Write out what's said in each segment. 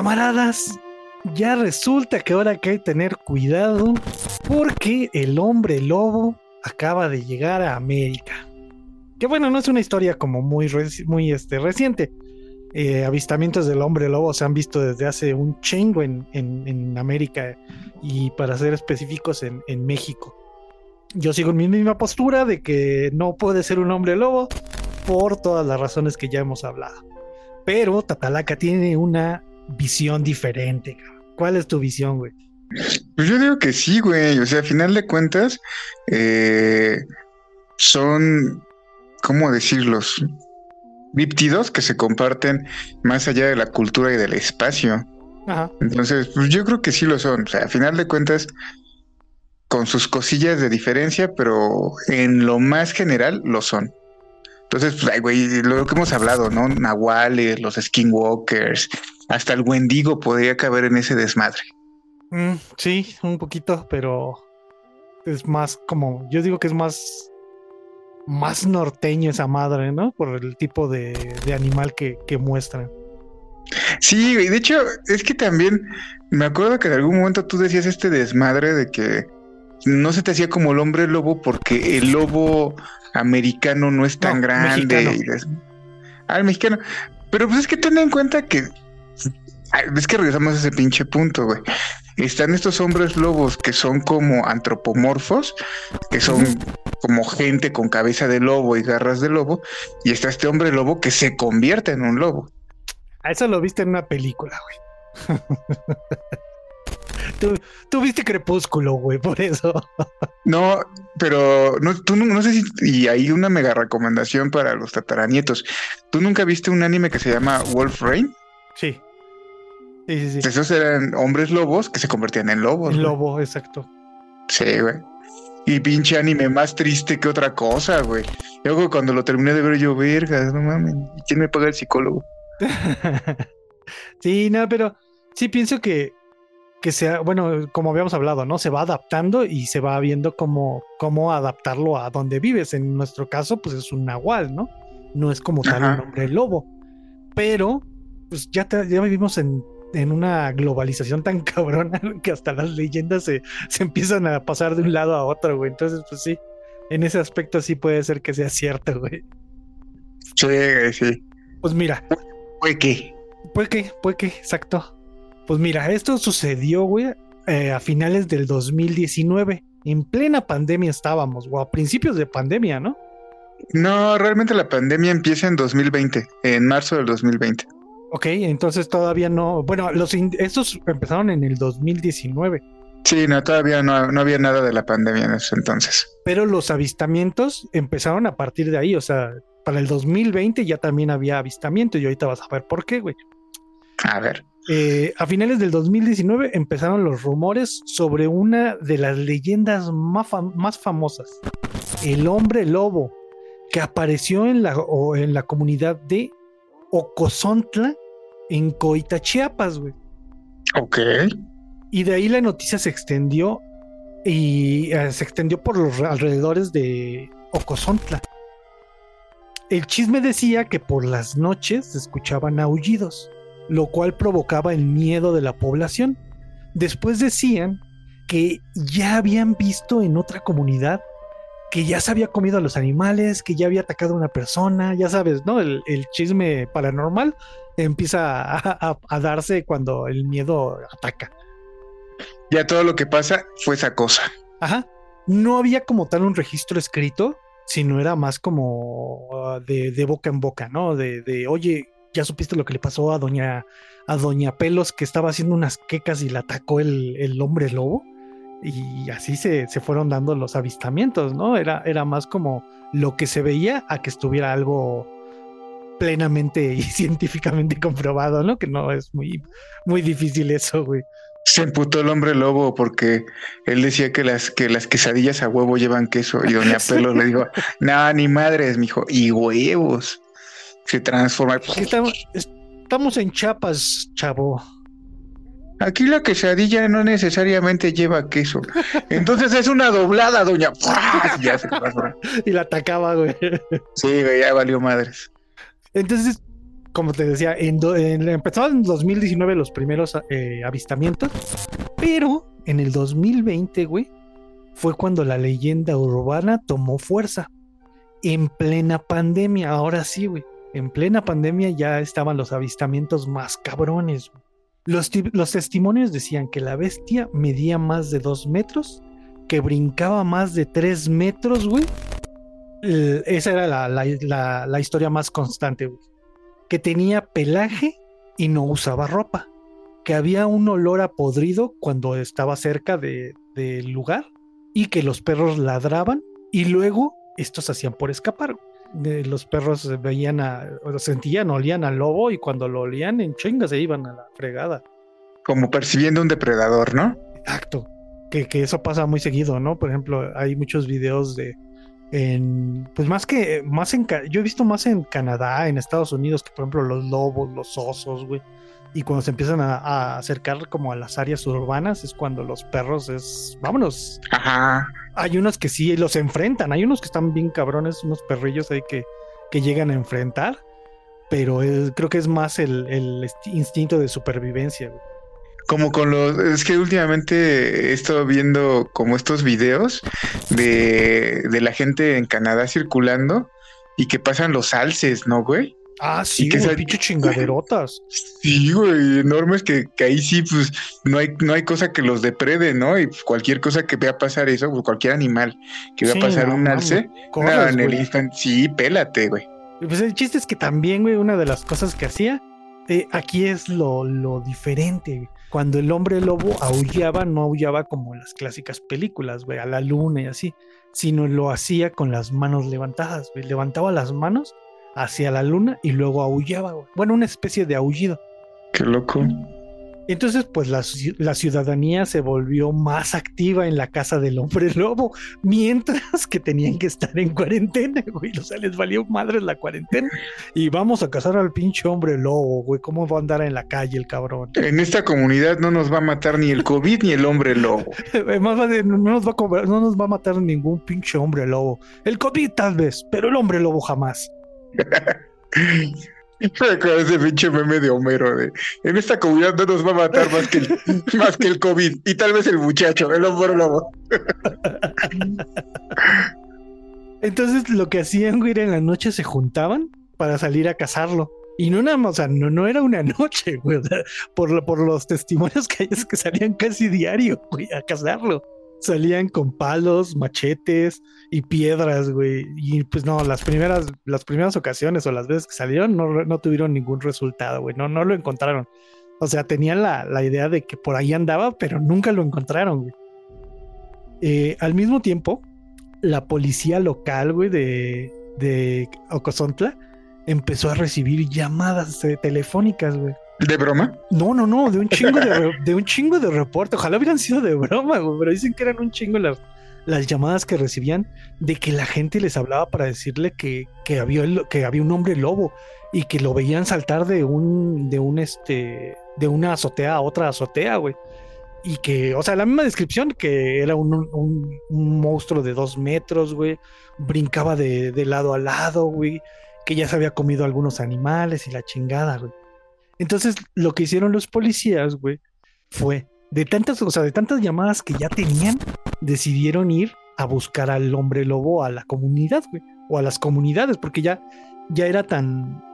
Camaradas, ya resulta que ahora hay que tener cuidado porque el hombre lobo acaba de llegar a América. Que bueno, no es una historia como muy, muy este, reciente. Eh, avistamientos del hombre lobo se han visto desde hace un chingo en, en, América y para ser específicos en, en, México. Yo sigo en mi misma postura de que no puede ser un hombre lobo por todas las razones que ya hemos hablado. Pero Tatalaca tiene una visión diferente. ¿Cuál es tu visión, güey? Pues yo digo que sí, güey. O sea, a final de cuentas, eh, son, ¿cómo decirlos? Víptidos que se comparten más allá de la cultura y del espacio. Ajá. Entonces, pues yo creo que sí lo son. O sea, a final de cuentas, con sus cosillas de diferencia, pero en lo más general lo son. Entonces, pues, ay, güey, lo que hemos hablado, ¿no? Nahuales, los skinwalkers, hasta el Wendigo podría caber en ese desmadre. Mm, sí, un poquito, pero es más como, yo digo que es más, más norteño esa madre, ¿no? Por el tipo de, animal que, que muestran. Sí, y de hecho, es que también me acuerdo que en algún momento tú decías este desmadre de que no se te hacía como el hombre lobo porque el lobo americano no es tan grande. Ah, mexicano. Pero pues es que ten en cuenta que es que regresamos a ese pinche punto, güey. Están estos hombres lobos que son como antropomorfos, que son como gente con cabeza de lobo y garras de lobo, y está este hombre lobo que se convierte en un lobo. A eso lo viste en una película, güey. Tú, viste Crepúsculo, güey, por eso. No, pero no, tú no, sé si. Y hay una mega recomendación para los tataranietos. ¿Tú nunca viste un anime que se llama Wolf Rain? Sí. Sí, sí, sí. Esos eran hombres lobos que se convertían en lobos. lobo, exacto. Sí, güey. Y pinche anime más triste que otra cosa, güey. Yo cuando lo terminé de ver, yo, verga, no mames, ¿quién me paga el psicólogo? sí, no, pero sí pienso que que sea, bueno, como habíamos hablado, ¿no? Se va adaptando y se va viendo cómo, cómo adaptarlo a donde vives. En nuestro caso, pues es un nahual, ¿no? No es como tal un hombre lobo. Pero, pues ya, ya vivimos en, en, una globalización tan cabrona que hasta las leyendas se, se empiezan a pasar de un lado a otro, güey. Entonces, pues sí, en ese aspecto sí puede ser que sea cierto, güey. Sí, sí. Pues mira. Puede que. Puede que, puede que, exacto. Pues mira, esto sucedió, güey, eh, a finales del 2019. En plena pandemia estábamos, o a principios de pandemia, ¿no? No, realmente la pandemia empieza en 2020, en marzo del 2020. Ok, entonces todavía no. Bueno, los estos empezaron en el 2019. Sí, no, todavía no, no, había nada de la pandemia en ese entonces. Pero los avistamientos empezaron a partir de ahí, o sea, para el 2020 ya también había avistamiento y ahorita vas a ver por qué, güey. A ver. Eh, a finales del 2019 empezaron los rumores sobre una de las leyendas más, más famosas, el hombre lobo, que apareció en la, en la comunidad de Ocozontla, en Coita, Chiapas, güey. Ok. Y de ahí la noticia se extendió y eh, se extendió por los alrededores de Ocozontla. El chisme decía que por las noches se escuchaban aullidos lo cual provocaba el miedo de la población. Después decían que ya habían visto en otra comunidad que ya se había comido a los animales, que ya había atacado a una persona, ya sabes, ¿no? El, chisme paranormal empieza a, darse cuando el miedo ataca. Ya todo lo que pasa fue esa cosa. Ajá. No había como tal un registro escrito, sino era más como uh, de, boca en boca, ¿no? De, de, oye, ya supiste lo que le pasó a doña, a doña Pelos que estaba haciendo unas quecas y la atacó el, hombre lobo. Y así se, se, fueron dando los avistamientos, ¿no? Era, era más como lo que se veía a que estuviera algo plenamente y científicamente comprobado, ¿no? Que no es muy, muy difícil eso, güey. Se emputó el hombre lobo porque él decía que las, que las quesadillas a huevo llevan queso y doña Pelos le dijo, nada, ni madres, mijo, y huevos se transforma. Estamos, en chapas, chavo. Aquí la quesadilla no necesariamente lleva queso. Entonces es una doblada, doña. y la atacaba, güey. Sí, güey, ya valió madres. Entonces, como te decía, en, empezaron en 2019 los primeros eh, avistamientos, pero en el 2020, güey, fue cuando la leyenda urbana tomó fuerza. En plena pandemia, ahora sí, güey. En plena pandemia ya estaban los avistamientos más cabrones. Los, testimonios decían que la bestia medía más de dos metros, que brincaba más de tres metros, güey. esa era la, la, la historia más constante, güey que tenía pelaje y no usaba ropa, que había un olor a podrido cuando estaba cerca del lugar y que los perros ladraban y luego estos hacían por escapar. Los perros veían a, sentían, olían al lobo y cuando lo olían en chinga se iban a la fregada. Como percibiendo un depredador, ¿no? Exacto. Que, que eso pasa muy seguido, ¿no? Por ejemplo, hay muchos videos de, en, pues más que, más en, yo he visto más en Canadá, en Estados Unidos, que por ejemplo los lobos, los osos, güey. Y cuando se empiezan a, acercar como a las áreas urbanas, es cuando los perros es, vámonos. Ajá. Hay unos que sí los enfrentan, hay unos que están bien cabrones, unos perrillos ahí que, que llegan a enfrentar, pero creo que es más el, el instinto de supervivencia, güey como con los, es que últimamente he estado viendo como estos videos de, de la gente en Canadá circulando y que pasan los alces, ¿no, güey? Ah, sí, que güey, pinche chingaderotas. Sí, güey, enormes que, que, ahí sí, pues, no hay, no hay cosa que los deprede, ¿no? Y cualquier cosa que vea pasar eso, pues, cualquier animal que vea pasar un alce, en el instante, sí, pélate, güey. Pues el chiste es que también, güey, una de las cosas que hacía, eh, aquí es lo, lo diferente, güey cuando el hombre lobo aullaba, no aullaba como en las clásicas películas, güey, a la luna y así, sino lo hacía con las manos levantadas. Levantaba las manos hacia la luna y luego aullaba. Bueno, una especie de aullido. Qué loco. Entonces, pues la, ciudadanía se volvió más activa en la casa del hombre lobo, mientras que tenían que estar en cuarentena, güey. O sea, les valió madres la cuarentena. Y vamos a cazar al pinche hombre lobo, güey. ¿Cómo va a andar en la calle el cabrón? En esta comunidad no nos va a matar ni el COVID ni el hombre lobo. no, nos va a no nos va a matar ningún pinche hombre lobo. El COVID tal vez, pero el hombre lobo jamás. ese pinche meme de Homero de en esta comunidad no nos va a matar más que el, más que el COVID y tal vez el muchacho, el hombre lobo. Entonces lo que hacían, güey, era en la noche se juntaban para salir a cazarlo. Y no nada más, o sea, no, no era una noche, güey. por, por los testimonios que hay es que salían casi diario, güey, a cazarlo salían con palos, machetes y piedras, güey. Y pues no, las primeras, las primeras ocasiones o las veces que salieron no, no tuvieron ningún resultado, güey. No, no lo encontraron. O sea, tenían la, la, idea de que por ahí andaba, pero nunca lo encontraron, güey. Eh, al mismo tiempo, la policía local, güey, de, de Ocosontla empezó a recibir llamadas eh, telefónicas, güey ¿De broma? No, no, no, de un chingo de, de un chingo de reporte. Ojalá hubieran sido de broma, güey, pero dicen que eran un chingo las, las llamadas que recibían de que la gente les hablaba para decirle que, que, había, que había un hombre lobo y que lo veían saltar de un, de un, este, de una azotea a otra azotea, güey. Y que, o sea, la misma descripción, que era un, un, un monstruo de dos metros, güey, brincaba de, de lado a lado, güey, que ya se había comido algunos animales y la chingada, güey. Entonces, lo que hicieron los policías, güey, fue de tantas, o sea, de tantas llamadas que ya tenían, decidieron ir a buscar al hombre lobo a la comunidad, güey, o a las comunidades, porque ya, ya era tan,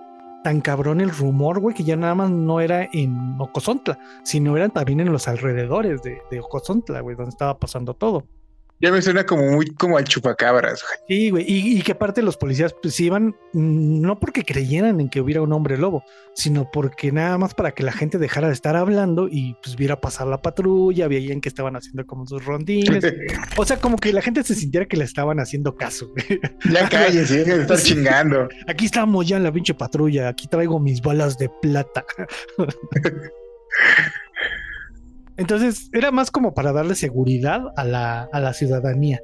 tan cabrón el rumor, güey, que ya nada más no era en Ocosontla, sino eran también en los alrededores de, de Ocosontla, güey, donde estaba pasando todo. Ya me suena como muy como al chupacabras. Sí, güey. Y, que aparte los policías pues iban mm, no porque creyeran en que hubiera un hombre lobo, sino porque nada más para que la gente dejara de estar hablando y pues viera pasar la patrulla, veían que estaban haciendo como sus rondines. o sea, como que la gente se sintiera que le estaban haciendo caso. Güey. Ya calles, de estar chingando. Aquí estamos ya en la pinche patrulla, aquí traigo mis balas de plata. Entonces era más como para darle seguridad a la, a la ciudadanía.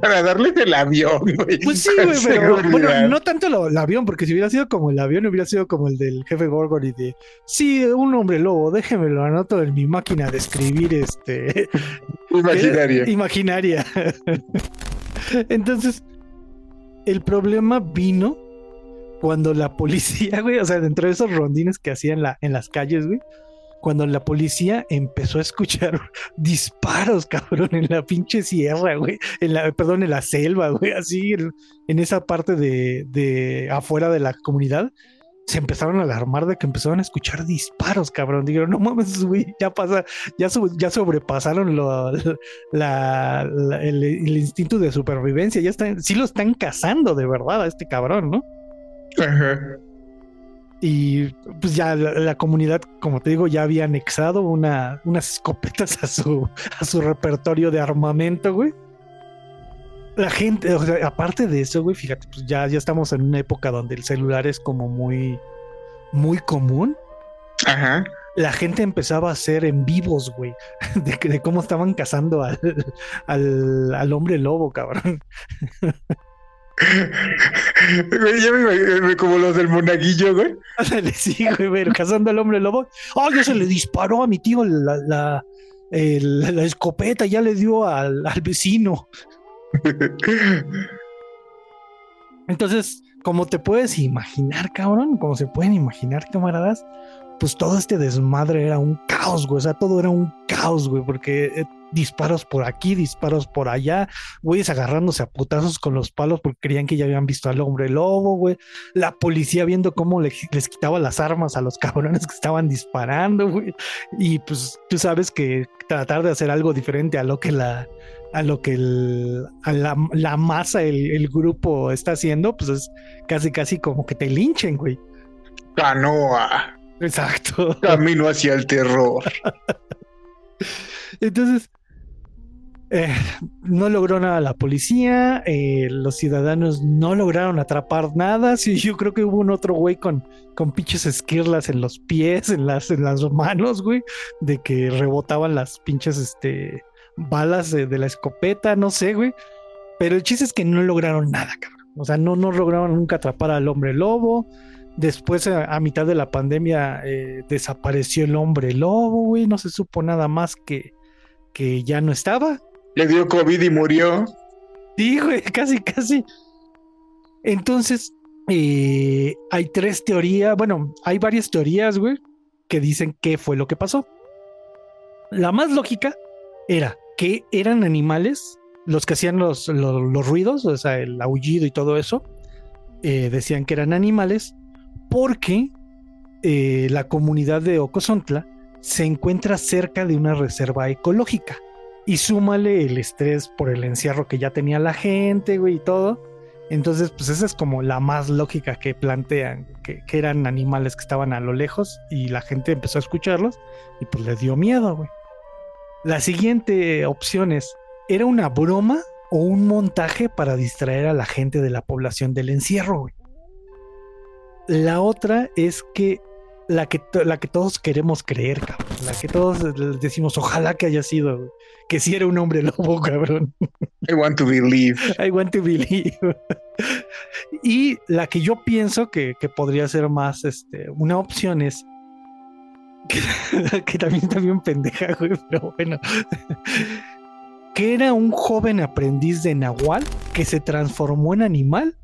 Para darle el avión, güey. Pues sí, güey, pero bueno, no tanto el avión, porque si hubiera sido como el avión, hubiera sido como el del jefe Gorgon y de sí, un hombre lobo, déjemelo, anoto en mi máquina de escribir este imaginaria. imaginaria. Entonces, el problema vino cuando la policía, güey, o sea, dentro de esos rondines que hacían la, en las calles, güey, cuando la policía empezó a escuchar disparos, cabrón, en la pinche sierra, güey, en la, perdón, en la selva, güey, así, en, esa parte de, de afuera de la comunidad, se empezaron a alarmar de que empezaron a escuchar disparos, cabrón. Dijeron, no mames, güey, ya pasa, ya, ya sobrepasaron lo, la, el, el, instinto de supervivencia. Ya están, sí lo están cazando de verdad a este cabrón, ¿no? Ajá. Y pues ya la, la, comunidad, como te digo, ya había anexado una, unas escopetas a su, a su repertorio de armamento, güey la gente, o sea, aparte de eso, güey, fíjate, pues ya, ya estamos en una época donde el celular es como muy, muy común. Ajá. La gente empezaba a hacer en vivos, güey, de, de, cómo estaban cazando al, al, al hombre lobo, cabrón. ya me como los del monaguillo, güey. Sí, güey, pero cazando al hombre lobo. ¡Oh, ya se le disparó a mi tío la, la escopeta! Ya le dio al, al vecino. Entonces, como te puedes imaginar, cabrón, como se pueden imaginar, camaradas, pues todo este desmadre era un caos, güey. O sea, todo era un caos, güey, porque eh, disparos por aquí, disparos por allá, güeyes agarrándose a putazos con los palos porque creían que ya habían visto al hombre lobo, güey. La policía viendo cómo les, les quitaba las armas a los cabrones que estaban disparando, güey. Y pues tú sabes que tratar de hacer algo diferente a lo que la, a lo que la, la, masa, el, el, grupo está haciendo, pues es casi, casi como que te linchen, güey. Canoa. Exacto. Camino hacia el terror. Entonces, eh, no logró nada la policía, eh, los ciudadanos no lograron atrapar nada. Sí, yo creo que hubo un otro güey con, con pinches esquirlas en los pies, en las, en las manos, güey, de que rebotaban las pinches, este, balas de, de, la escopeta, no sé, güey. Pero el chiste es que no lograron nada, cabrón. O sea, no, no lograron nunca atrapar al hombre lobo. Después, a, a mitad de la pandemia, eh, desapareció el hombre lobo, güey. No se supo nada más que, que ya no estaba. Le dio COVID y murió. Sí, güey, casi, casi. Entonces, eh, hay tres teorías, bueno, hay varias teorías, güey, que dicen qué fue lo que pasó. La más lógica era que eran animales los que hacían los, los, los ruidos, o sea, el aullido y todo eso. Eh, decían que eran animales porque eh, la comunidad de Ocosontla se encuentra cerca de una reserva ecológica. Y súmale el estrés por el encierro que ya tenía la gente, güey, y todo. Entonces, pues esa es como la más lógica que plantean, que, eran animales que estaban a lo lejos y la gente empezó a escucharlos y pues le dio miedo, güey. La siguiente opción es, ¿era una broma o un montaje para distraer a la gente de la población del encierro, güey? La otra es que la que, la que todos queremos creer, cabrón. La que todos decimos, ojalá que haya sido, que si sí era un hombre lobo, cabrón. I want to believe. I want to believe. y la que yo pienso que, que podría ser más este, una opción es que, que también está bien pendeja, güey, pero bueno. que era un joven aprendiz de Nahual que se transformó en animal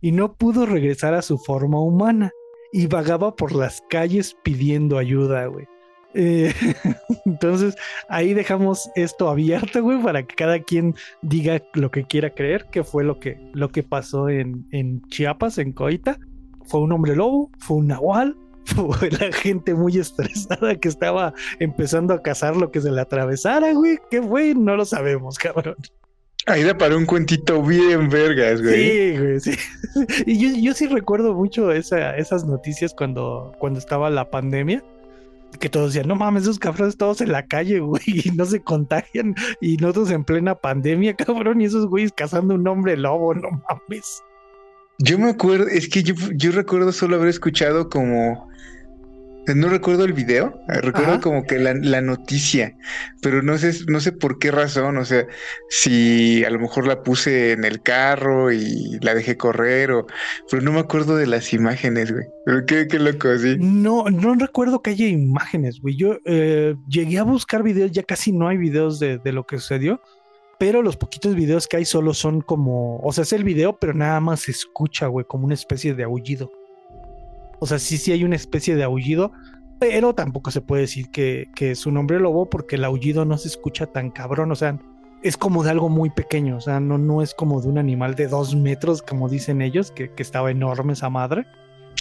y no pudo regresar a su forma humana y vagaba por las calles pidiendo ayuda, güey. Eh, entonces ahí dejamos esto abierto, güey, para que cada quien diga lo que quiera creer, que fue lo que, lo que pasó en, en Chiapas, en Coita. Fue un hombre lobo, fue un nahual, fue la gente muy estresada que estaba empezando a cazar lo que se le atravesara, güey. ¿Qué fue? No lo sabemos, cabrón. Ahí da para un cuentito bien vergas, güey. Sí, güey, sí. Y yo, yo sí recuerdo mucho esa, esas noticias cuando, cuando estaba la pandemia. Que todos decían, no mames, esos cabrones todos en la calle, güey, y no se contagian. Y nosotros en plena pandemia, cabrón, y esos güeyes cazando un hombre lobo, no mames. Yo me acuerdo, es que yo, yo recuerdo solo haber escuchado como no recuerdo el video, eh, recuerdo Ajá. como que la, la, noticia, pero no sé, no sé por qué razón, o sea, si a lo mejor la puse en el carro y la dejé correr, o, pero no me acuerdo de las imágenes, güey. Pero qué, qué loco, sí. No, no recuerdo que haya imágenes, güey. Yo eh, llegué a buscar videos, ya casi no hay videos de, de lo que sucedió, pero los poquitos videos que hay solo son como, o sea, es el video, pero nada más se escucha, güey, como una especie de aullido. O sea, sí, sí hay una especie de aullido, pero tampoco se puede decir que, que es un hombre lobo porque el aullido no se escucha tan cabrón. O sea, es como de algo muy pequeño. O sea, no, no es como de un animal de dos metros, como dicen ellos, que, que estaba enorme esa madre.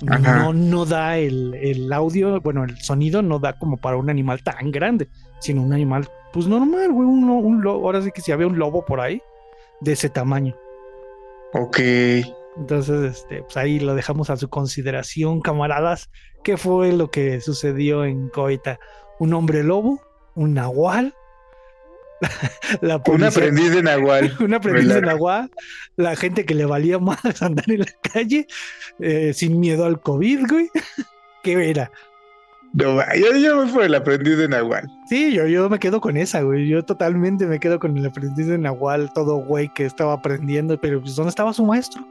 No, no da el, el, audio, bueno, el sonido no da como para un animal tan grande, sino un animal, pues normal, güey. Un, un lobo. Ahora sí que si había un lobo por ahí, de ese tamaño. Ok. Entonces, este, pues ahí lo dejamos a su consideración, camaradas. ¿Qué fue lo que sucedió en Coita? Un hombre lobo, un nahual, la un aprendiz de nahual. un aprendiz de nahual, la gente que le valía más andar en la calle eh, sin miedo al COVID, güey. ¿Qué era? No, yo, yo voy por el aprendiz de Nahual. Sí, yo, yo me quedo con esa, güey. Yo totalmente me quedo con el aprendiz de Nahual, todo güey que estaba aprendiendo, pero pues ¿dónde estaba su maestro?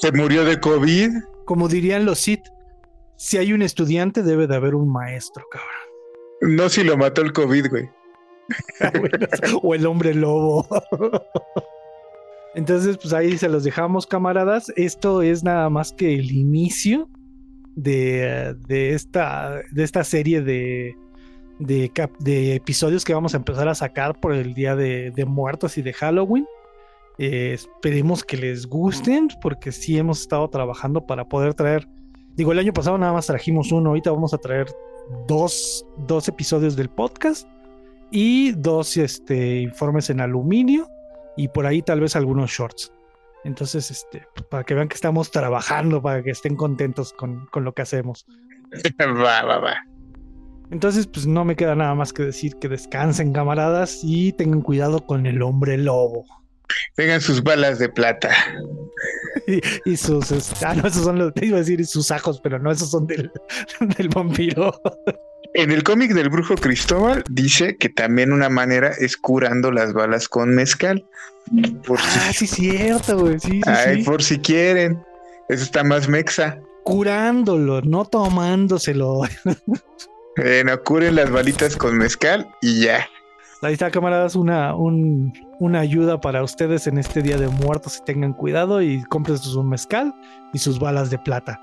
Se murió de COVID. Como dirían los Sith, si hay un estudiante debe de haber un maestro, cabrón. No si lo mató el COVID, güey. o el hombre lobo. Entonces, pues ahí se los dejamos, camaradas. Esto es nada más que el inicio de, de, esta, de esta serie de, de, de, episodios que vamos a empezar a sacar por el día de, de muertos y de Halloween. Eh, esperemos que les gusten, porque sí hemos estado trabajando para poder traer. Digo, el año pasado nada más trajimos uno, ahorita vamos a traer dos, dos episodios del podcast y dos este, informes en aluminio y por ahí tal vez algunos shorts. Entonces, este, para que vean que estamos trabajando, para que estén contentos con, con lo que hacemos. va, va, va. Entonces, pues no me queda nada más que decir que descansen, camaradas, y tengan cuidado con el hombre lobo. Tengan sus balas de plata. y, sus, ah, no, esos son los, iba a decir sus ajos, pero no, esos son del, del vampiro. En el cómic del brujo Cristóbal dice que también una manera es curando las balas con mezcal. Por ah, sí, cierto, güey. Sí, Ay, por si quieren. Eso está más mexa. Curándolo, no tomándoselo. bueno, curen las balitas con mezcal y ya. Ahí está, camaradas, una, una ayuda para ustedes en este día de muertos. Y tengan cuidado y compren sus mezcal y sus balas de plata.